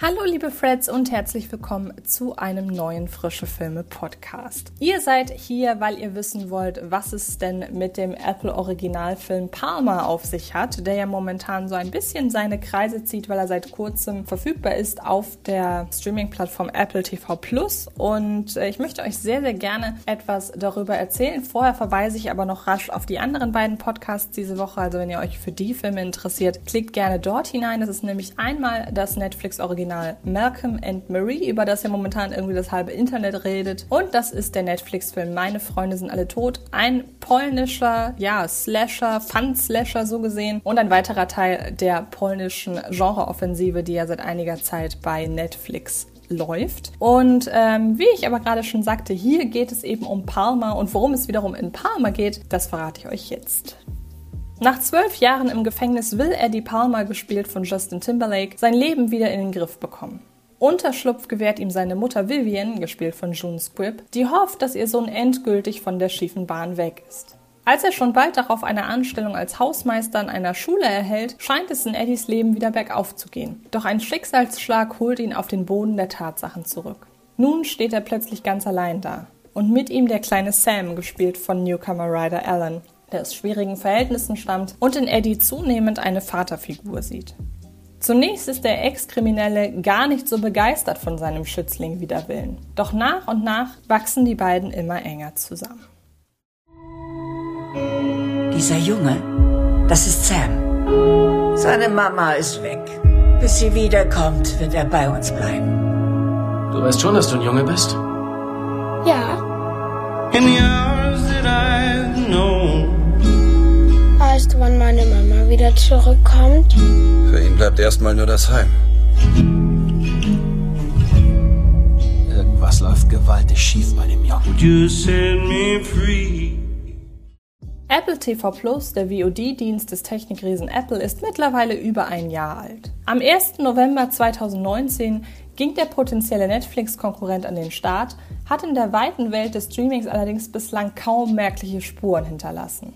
Hallo liebe Freds und herzlich willkommen zu einem neuen Frische Filme Podcast. Ihr seid hier, weil ihr wissen wollt, was es denn mit dem Apple Originalfilm Palmer auf sich hat, der ja momentan so ein bisschen seine Kreise zieht, weil er seit kurzem verfügbar ist auf der Streaming-Plattform Apple TV Plus. Und äh, ich möchte euch sehr, sehr gerne etwas darüber erzählen. Vorher verweise ich aber noch rasch auf die anderen beiden Podcasts diese Woche. Also wenn ihr euch für die Filme interessiert, klickt gerne dort hinein. Das ist nämlich einmal das Netflix Original Original Malcolm and Marie, über das ja momentan irgendwie das halbe Internet redet. Und das ist der Netflix-Film Meine Freunde sind alle tot. Ein polnischer, ja, Slasher, Fun-Slasher so gesehen. Und ein weiterer Teil der polnischen Genreoffensive, die ja seit einiger Zeit bei Netflix läuft. Und ähm, wie ich aber gerade schon sagte, hier geht es eben um Palma und worum es wiederum in Palma geht, das verrate ich euch jetzt. Nach zwölf Jahren im Gefängnis will Eddie Palmer, gespielt von Justin Timberlake, sein Leben wieder in den Griff bekommen. Unterschlupf gewährt ihm seine Mutter Vivian, gespielt von June Squibb, die hofft, dass ihr Sohn endgültig von der schiefen Bahn weg ist. Als er schon bald darauf eine Anstellung als Hausmeister an einer Schule erhält, scheint es in Eddies Leben wieder bergauf zu gehen. Doch ein Schicksalsschlag holt ihn auf den Boden der Tatsachen zurück. Nun steht er plötzlich ganz allein da. Und mit ihm der kleine Sam, gespielt von Newcomer Ryder Allen der aus schwierigen Verhältnissen stammt und in Eddie zunehmend eine Vaterfigur sieht. Zunächst ist der Ex-Kriminelle gar nicht so begeistert von seinem Schützling wider Willen. Doch nach und nach wachsen die beiden immer enger zusammen. Dieser Junge, das ist Sam. Seine Mama ist weg. Bis sie wiederkommt, wird er bei uns bleiben. Du weißt schon, dass du ein Junge bist? Ja. In the hours that I've known. Weißt wann meine Mama wieder zurückkommt? Für ihn bleibt erstmal nur das Heim. Irgendwas läuft gewaltig schief bei dem Jungen. Apple TV Plus, der VOD-Dienst des Technikriesen Apple, ist mittlerweile über ein Jahr alt. Am 1. November 2019 ging der potenzielle Netflix-Konkurrent an den Start, hat in der weiten Welt des Streamings allerdings bislang kaum merkliche Spuren hinterlassen.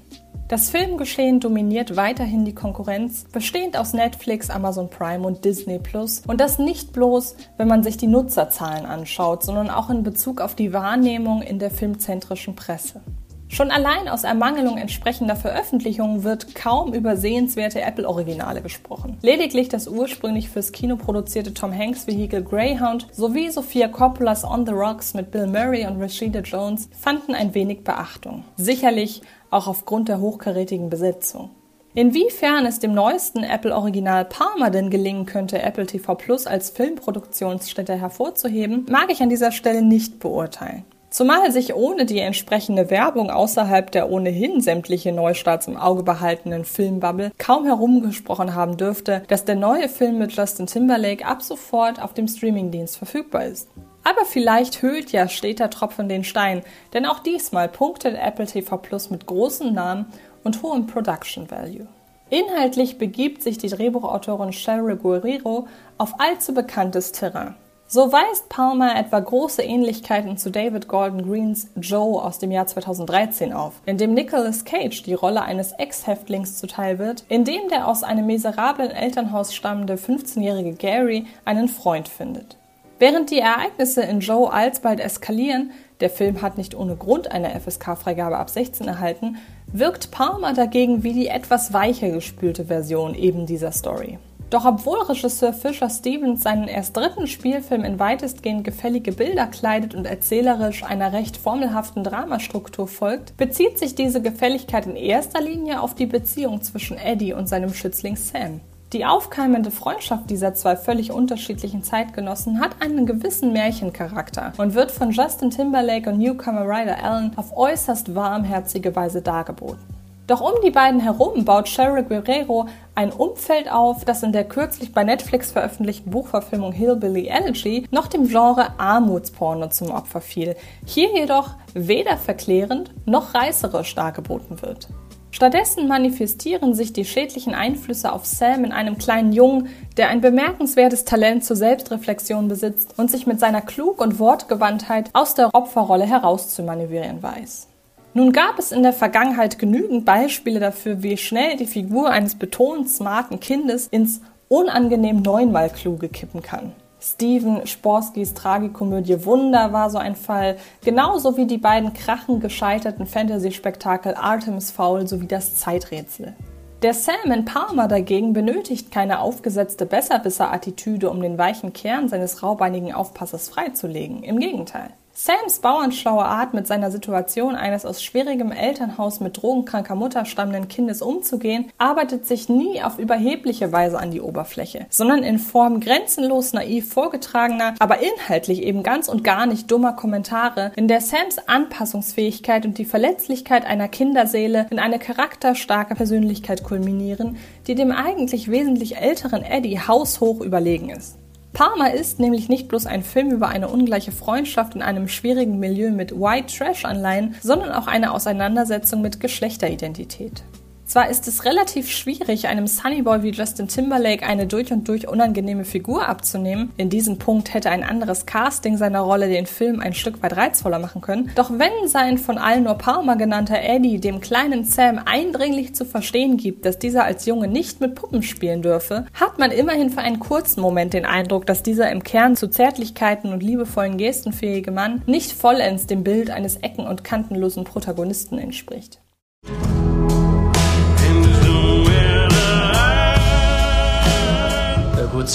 Das Filmgeschehen dominiert weiterhin die Konkurrenz, bestehend aus Netflix, Amazon Prime und Disney Plus. Und das nicht bloß, wenn man sich die Nutzerzahlen anschaut, sondern auch in Bezug auf die Wahrnehmung in der filmzentrischen Presse. Schon allein aus Ermangelung entsprechender Veröffentlichungen wird kaum über sehenswerte Apple-Originale gesprochen. Lediglich das ursprünglich fürs Kino produzierte Tom Hanks-Vehikel Greyhound sowie Sophia Coppolas On the Rocks mit Bill Murray und Rashida Jones fanden ein wenig Beachtung. Sicherlich auch aufgrund der hochkarätigen Besetzung. Inwiefern es dem neuesten Apple-Original Palmer denn gelingen könnte, Apple TV Plus als Filmproduktionsstätte hervorzuheben, mag ich an dieser Stelle nicht beurteilen. Zumal sich ohne die entsprechende Werbung außerhalb der ohnehin sämtliche Neustarts im Auge behaltenen Filmbubble kaum herumgesprochen haben dürfte, dass der neue Film mit Justin Timberlake ab sofort auf dem Streamingdienst verfügbar ist. Aber vielleicht höhlt ja steter Tropfen den Stein, denn auch diesmal punktet Apple TV Plus mit großen Namen und hohem Production Value. Inhaltlich begibt sich die Drehbuchautorin Cheryl Guerrero auf allzu bekanntes Terrain. So weist Palmer etwa große Ähnlichkeiten zu David Gordon Greens Joe aus dem Jahr 2013 auf, in dem Nicolas Cage die Rolle eines Ex-Häftlings zuteil wird, in dem der aus einem miserablen Elternhaus stammende 15-jährige Gary einen Freund findet. Während die Ereignisse in Joe alsbald eskalieren, der Film hat nicht ohne Grund eine FSK-Freigabe ab 16 erhalten, wirkt Palmer dagegen wie die etwas weicher gespülte Version eben dieser Story. Doch obwohl Regisseur Fisher Stevens seinen erst dritten Spielfilm in weitestgehend gefällige Bilder kleidet und erzählerisch einer recht formelhaften Dramastruktur folgt, bezieht sich diese Gefälligkeit in erster Linie auf die Beziehung zwischen Eddie und seinem Schützling Sam. Die aufkeimende Freundschaft dieser zwei völlig unterschiedlichen Zeitgenossen hat einen gewissen Märchencharakter und wird von Justin Timberlake und Newcomer Ryder Allen auf äußerst warmherzige Weise dargeboten. Doch um die beiden herum baut Cheryl Guerrero ein Umfeld auf, das in der kürzlich bei Netflix veröffentlichten Buchverfilmung Hillbilly Elegy noch dem Genre Armutsporno zum Opfer fiel, hier jedoch weder verklärend noch reißerisch dargeboten wird. Stattdessen manifestieren sich die schädlichen Einflüsse auf Sam in einem kleinen Jungen, der ein bemerkenswertes Talent zur Selbstreflexion besitzt und sich mit seiner Klug und Wortgewandtheit aus der Opferrolle herauszumanövrieren weiß. Nun gab es in der Vergangenheit genügend Beispiele dafür, wie schnell die Figur eines betont smarten Kindes ins unangenehm neunmal kluge kippen kann. Steven Sporskys Tragikomödie Wunder war so ein Fall, genauso wie die beiden krachen gescheiterten Fantasy-Spektakel Artemis Fowl sowie das Zeiträtsel. Der Sam in Palmer dagegen benötigt keine aufgesetzte Besserwisser-Attitüde, um den weichen Kern seines raubeinigen Aufpassers freizulegen. Im Gegenteil. Sams bauernschlaue Art, mit seiner Situation eines aus schwierigem Elternhaus mit drogenkranker Mutter stammenden Kindes umzugehen, arbeitet sich nie auf überhebliche Weise an die Oberfläche, sondern in Form grenzenlos naiv vorgetragener, aber inhaltlich eben ganz und gar nicht dummer Kommentare, in der Sams Anpassungsfähigkeit und die Verletzlichkeit einer Kinderseele in eine charakterstarke Persönlichkeit kulminieren, die dem eigentlich wesentlich älteren Eddie haushoch überlegen ist. Parma ist nämlich nicht bloß ein Film über eine ungleiche Freundschaft in einem schwierigen Milieu mit White Trash-Anleihen, sondern auch eine Auseinandersetzung mit Geschlechteridentität. Zwar ist es relativ schwierig, einem Sunnyboy wie Justin Timberlake eine durch und durch unangenehme Figur abzunehmen. In diesem Punkt hätte ein anderes Casting seiner Rolle den Film ein Stück weit reizvoller machen können. Doch wenn sein von allen nur Palmer genannter Eddie dem kleinen Sam eindringlich zu verstehen gibt, dass dieser als Junge nicht mit Puppen spielen dürfe, hat man immerhin für einen kurzen Moment den Eindruck, dass dieser im Kern zu Zärtlichkeiten und liebevollen Gesten fähige Mann nicht vollends dem Bild eines ecken- und kantenlosen Protagonisten entspricht.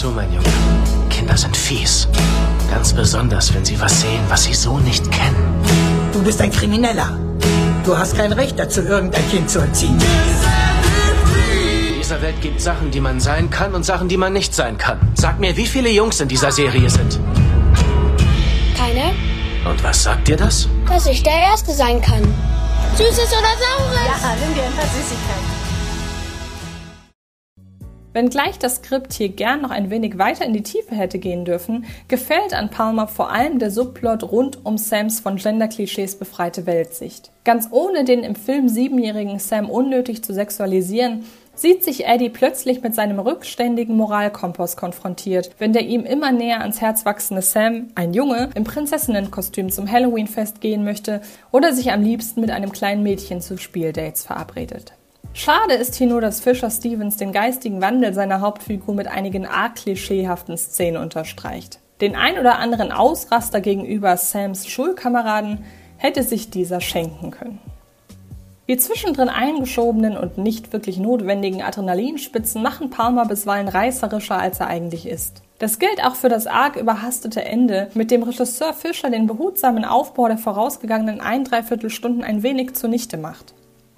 Zu, mein Junge. Kinder sind fies. Ganz besonders, wenn sie was sehen, was sie so nicht kennen. Du bist ein Krimineller. Du hast kein Recht dazu, irgendein Kind zu erziehen. In dieser Welt gibt Sachen, die man sein kann und Sachen, die man nicht sein kann. Sag mir, wie viele Jungs in dieser Serie sind. Keine? Und was sagt dir das? Dass ich der Erste sein kann. Süßes oder Saures? Ja, nimm dir ein paar Süßigkeiten. Wenngleich das Skript hier gern noch ein wenig weiter in die Tiefe hätte gehen dürfen, gefällt an Palmer vor allem der Subplot rund um Sams von Gender-Klischees befreite Weltsicht. Ganz ohne den im Film siebenjährigen Sam unnötig zu sexualisieren, sieht sich Eddie plötzlich mit seinem rückständigen Moralkompass konfrontiert, wenn der ihm immer näher ans Herz wachsende Sam, ein Junge, im Prinzessinnenkostüm zum Halloween-Fest gehen möchte oder sich am liebsten mit einem kleinen Mädchen zu Spieldates verabredet. Schade ist hier nur, dass Fisher Stevens den geistigen Wandel seiner Hauptfigur mit einigen arg klischeehaften Szenen unterstreicht. Den ein oder anderen Ausraster gegenüber Sams Schulkameraden hätte sich dieser schenken können. Die zwischendrin eingeschobenen und nicht wirklich notwendigen Adrenalinspitzen machen Palmer bisweilen reißerischer, als er eigentlich ist. Das gilt auch für das arg überhastete Ende, mit dem Regisseur Fischer den behutsamen Aufbau der vorausgegangenen ein Dreiviertel Stunden ein wenig zunichte macht.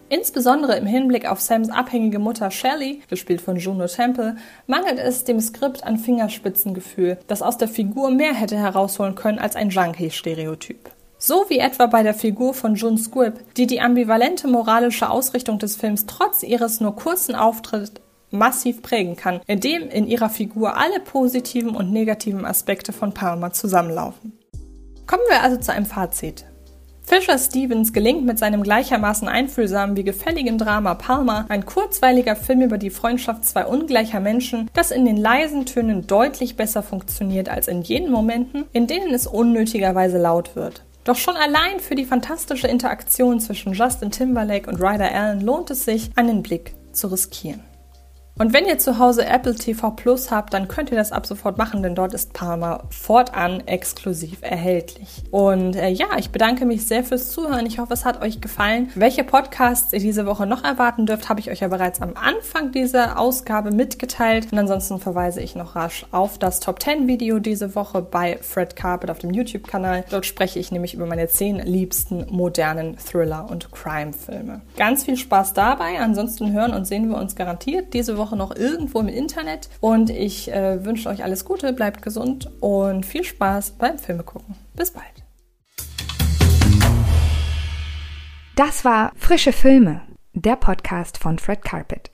Insbesondere im Hinblick auf Sams abhängige Mutter Shelley, gespielt von Juno Temple, mangelt es dem Skript an Fingerspitzengefühl, das aus der Figur mehr hätte herausholen können als ein Junkie-Stereotyp. So wie etwa bei der Figur von June Squibb, die die ambivalente moralische Ausrichtung des Films trotz ihres nur kurzen Auftritts massiv prägen kann, indem in ihrer Figur alle positiven und negativen Aspekte von Palmer zusammenlaufen. Kommen wir also zu einem Fazit. Fisher Stevens gelingt mit seinem gleichermaßen einfühlsamen wie gefälligen Drama Palmer ein kurzweiliger Film über die Freundschaft zwei ungleicher Menschen, das in den leisen Tönen deutlich besser funktioniert als in jenen Momenten, in denen es unnötigerweise laut wird. Doch schon allein für die fantastische Interaktion zwischen Justin Timberlake und Ryder Allen lohnt es sich, einen Blick zu riskieren. Und wenn ihr zu Hause Apple TV Plus habt, dann könnt ihr das ab sofort machen, denn dort ist Palmer fortan exklusiv erhältlich. Und äh, ja, ich bedanke mich sehr fürs Zuhören. Ich hoffe, es hat euch gefallen. Welche Podcasts ihr diese Woche noch erwarten dürft, habe ich euch ja bereits am Anfang dieser Ausgabe mitgeteilt. Und ansonsten verweise ich noch rasch auf das Top 10 Video diese Woche bei Fred Carpet auf dem YouTube-Kanal. Dort spreche ich nämlich über meine 10 liebsten modernen Thriller- und Crime-Filme. Ganz viel Spaß dabei. Ansonsten hören und sehen wir uns garantiert diese Woche Woche noch irgendwo im Internet. Und ich äh, wünsche euch alles Gute, bleibt gesund und viel Spaß beim Filme gucken. Bis bald. Das war Frische Filme, der Podcast von Fred Carpet.